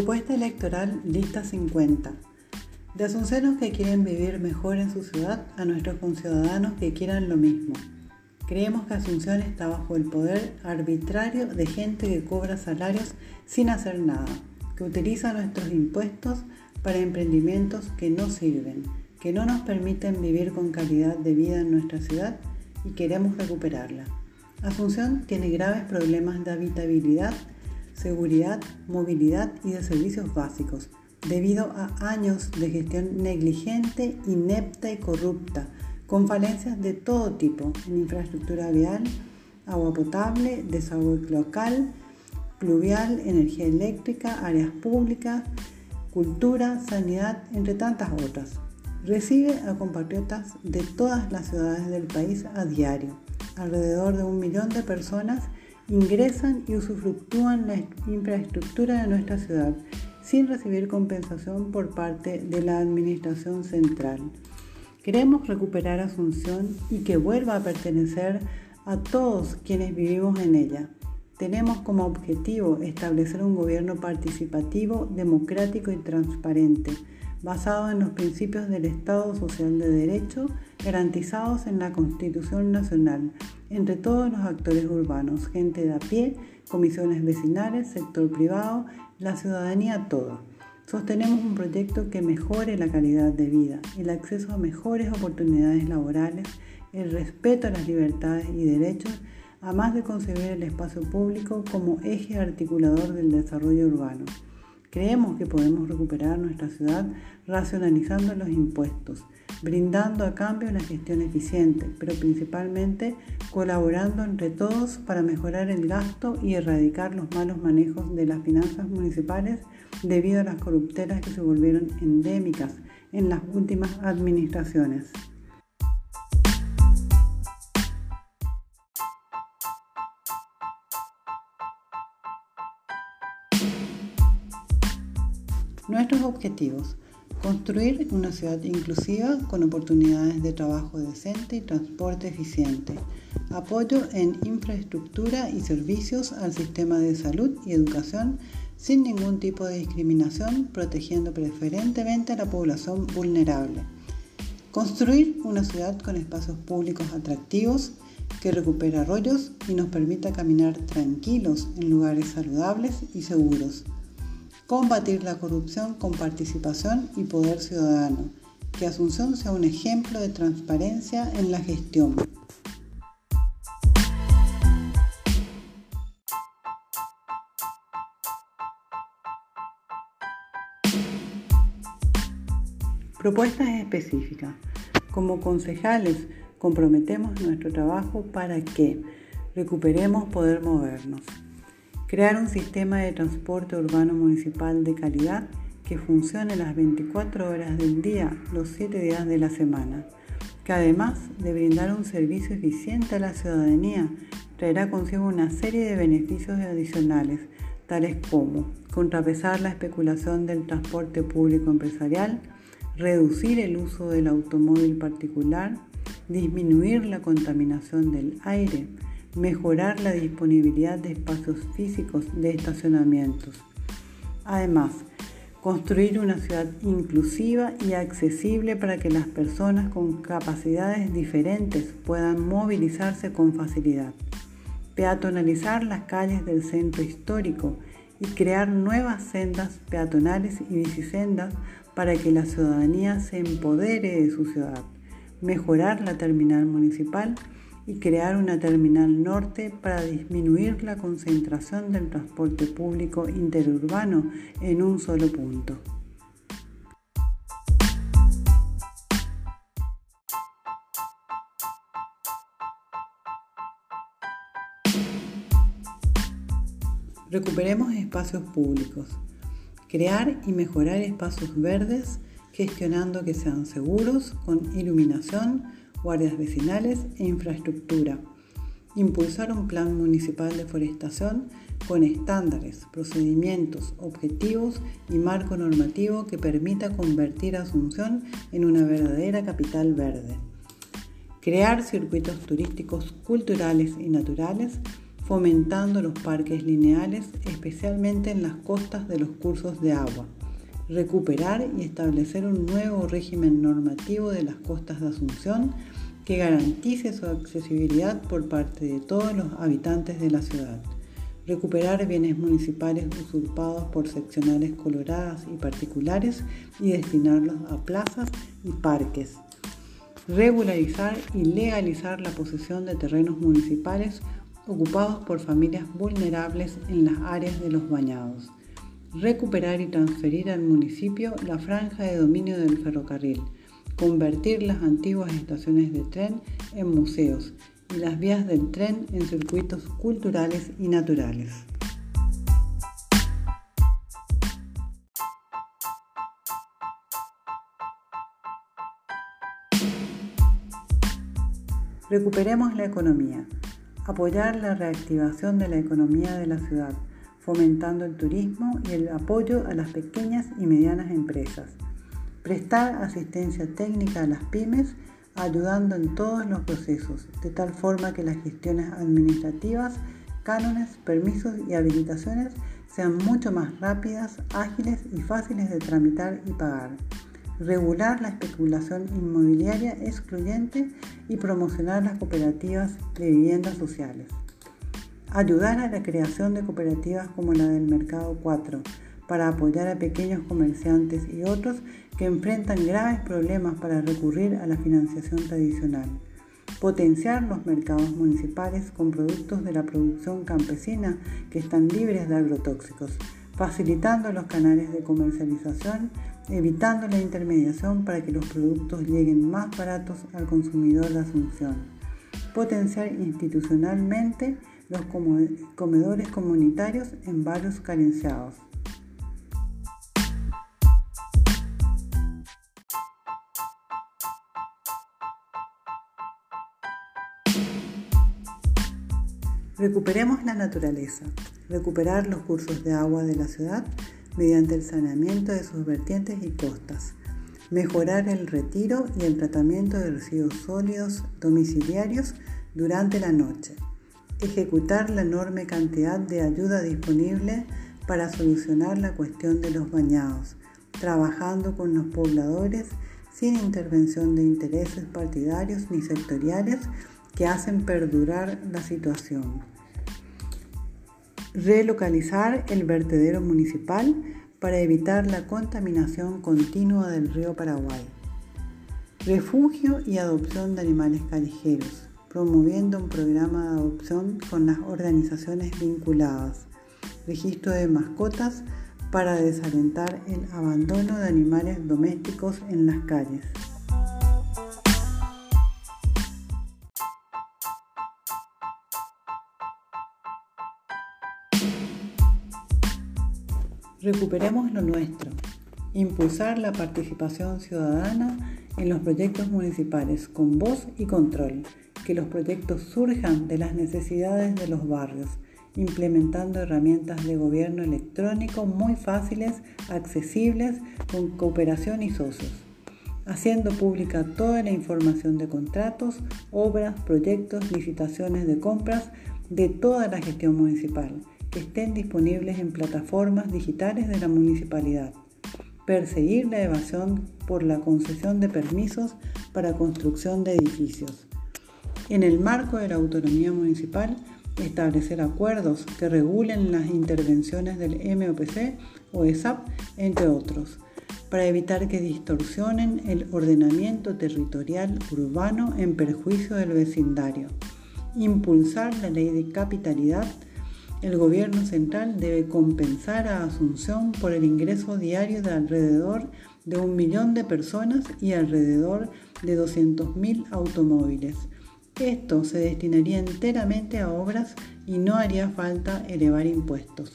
Propuesta electoral Lista 50. De asuncenos que quieren vivir mejor en su ciudad a nuestros conciudadanos que quieran lo mismo. Creemos que Asunción está bajo el poder arbitrario de gente que cobra salarios sin hacer nada, que utiliza nuestros impuestos para emprendimientos que no sirven, que no nos permiten vivir con calidad de vida en nuestra ciudad y queremos recuperarla. Asunción tiene graves problemas de habitabilidad seguridad, movilidad y de servicios básicos, debido a años de gestión negligente, inepta y corrupta, con falencias de todo tipo en infraestructura vial, agua potable, desagüe local, pluvial, energía eléctrica, áreas públicas, cultura, sanidad, entre tantas otras. Recibe a compatriotas de todas las ciudades del país a diario, alrededor de un millón de personas ingresan y usufructúan la infraestructura de nuestra ciudad sin recibir compensación por parte de la Administración Central. Queremos recuperar Asunción y que vuelva a pertenecer a todos quienes vivimos en ella. Tenemos como objetivo establecer un gobierno participativo, democrático y transparente, basado en los principios del Estado Social de Derecho garantizados en la Constitución Nacional, entre todos los actores urbanos, gente de a pie, comisiones vecinales, sector privado, la ciudadanía toda. Sostenemos un proyecto que mejore la calidad de vida, el acceso a mejores oportunidades laborales, el respeto a las libertades y derechos, a más de concebir el espacio público como eje articulador del desarrollo urbano. Creemos que podemos recuperar nuestra ciudad racionalizando los impuestos, brindando a cambio una gestión eficiente, pero principalmente colaborando entre todos para mejorar el gasto y erradicar los malos manejos de las finanzas municipales debido a las corrupteras que se volvieron endémicas en las últimas administraciones. Nuestros objetivos. Construir una ciudad inclusiva con oportunidades de trabajo decente y transporte eficiente. Apoyo en infraestructura y servicios al sistema de salud y educación sin ningún tipo de discriminación, protegiendo preferentemente a la población vulnerable. Construir una ciudad con espacios públicos atractivos que recupere arroyos y nos permita caminar tranquilos en lugares saludables y seguros combatir la corrupción con participación y poder ciudadano, que Asunción sea un ejemplo de transparencia en la gestión. Propuestas específicas. Como concejales, comprometemos nuestro trabajo para que recuperemos poder movernos, Crear un sistema de transporte urbano municipal de calidad que funcione las 24 horas del día, los 7 días de la semana, que además de brindar un servicio eficiente a la ciudadanía, traerá consigo una serie de beneficios adicionales, tales como contrapesar la especulación del transporte público empresarial, reducir el uso del automóvil particular, disminuir la contaminación del aire, mejorar la disponibilidad de espacios físicos de estacionamientos. Además, construir una ciudad inclusiva y accesible para que las personas con capacidades diferentes puedan movilizarse con facilidad. Peatonalizar las calles del centro histórico y crear nuevas sendas peatonales y bicisendas para que la ciudadanía se empodere de su ciudad. Mejorar la terminal municipal y crear una terminal norte para disminuir la concentración del transporte público interurbano en un solo punto. Recuperemos espacios públicos. Crear y mejorar espacios verdes gestionando que sean seguros, con iluminación, guardias vecinales e infraestructura. Impulsar un plan municipal de forestación con estándares, procedimientos, objetivos y marco normativo que permita convertir Asunción en una verdadera capital verde. Crear circuitos turísticos culturales y naturales fomentando los parques lineales, especialmente en las costas de los cursos de agua. Recuperar y establecer un nuevo régimen normativo de las costas de Asunción que garantice su accesibilidad por parte de todos los habitantes de la ciudad. Recuperar bienes municipales usurpados por seccionales coloradas y particulares y destinarlos a plazas y parques. Regularizar y legalizar la posesión de terrenos municipales ocupados por familias vulnerables en las áreas de los bañados. Recuperar y transferir al municipio la franja de dominio del ferrocarril. Convertir las antiguas estaciones de tren en museos y las vías del tren en circuitos culturales y naturales. Recuperemos la economía. Apoyar la reactivación de la economía de la ciudad, fomentando el turismo y el apoyo a las pequeñas y medianas empresas. Prestar asistencia técnica a las pymes ayudando en todos los procesos, de tal forma que las gestiones administrativas, cánones, permisos y habilitaciones sean mucho más rápidas, ágiles y fáciles de tramitar y pagar. Regular la especulación inmobiliaria excluyente y promocionar las cooperativas de viviendas sociales. Ayudar a la creación de cooperativas como la del Mercado 4 para apoyar a pequeños comerciantes y otros que enfrentan graves problemas para recurrir a la financiación tradicional. Potenciar los mercados municipales con productos de la producción campesina que están libres de agrotóxicos, facilitando los canales de comercialización, evitando la intermediación para que los productos lleguen más baratos al consumidor de Asunción. Potenciar institucionalmente los comedores comunitarios en barrios carenciados. Recuperemos la naturaleza, recuperar los cursos de agua de la ciudad mediante el saneamiento de sus vertientes y costas, mejorar el retiro y el tratamiento de residuos sólidos domiciliarios durante la noche, ejecutar la enorme cantidad de ayuda disponible para solucionar la cuestión de los bañados, trabajando con los pobladores sin intervención de intereses partidarios ni sectoriales que hacen perdurar la situación. Relocalizar el vertedero municipal para evitar la contaminación continua del río Paraguay. Refugio y adopción de animales callejeros, promoviendo un programa de adopción con las organizaciones vinculadas. Registro de mascotas para desalentar el abandono de animales domésticos en las calles. Recuperemos lo nuestro. Impulsar la participación ciudadana en los proyectos municipales con voz y control. Que los proyectos surjan de las necesidades de los barrios, implementando herramientas de gobierno electrónico muy fáciles, accesibles, con cooperación y socios. Haciendo pública toda la información de contratos, obras, proyectos, licitaciones de compras de toda la gestión municipal que estén disponibles en plataformas digitales de la municipalidad. Perseguir la evasión por la concesión de permisos para construcción de edificios. En el marco de la autonomía municipal, establecer acuerdos que regulen las intervenciones del MOPC o ESAP, entre otros, para evitar que distorsionen el ordenamiento territorial urbano en perjuicio del vecindario. Impulsar la ley de capitalidad el gobierno central debe compensar a Asunción por el ingreso diario de alrededor de un millón de personas y alrededor de 200.000 automóviles. Esto se destinaría enteramente a obras y no haría falta elevar impuestos.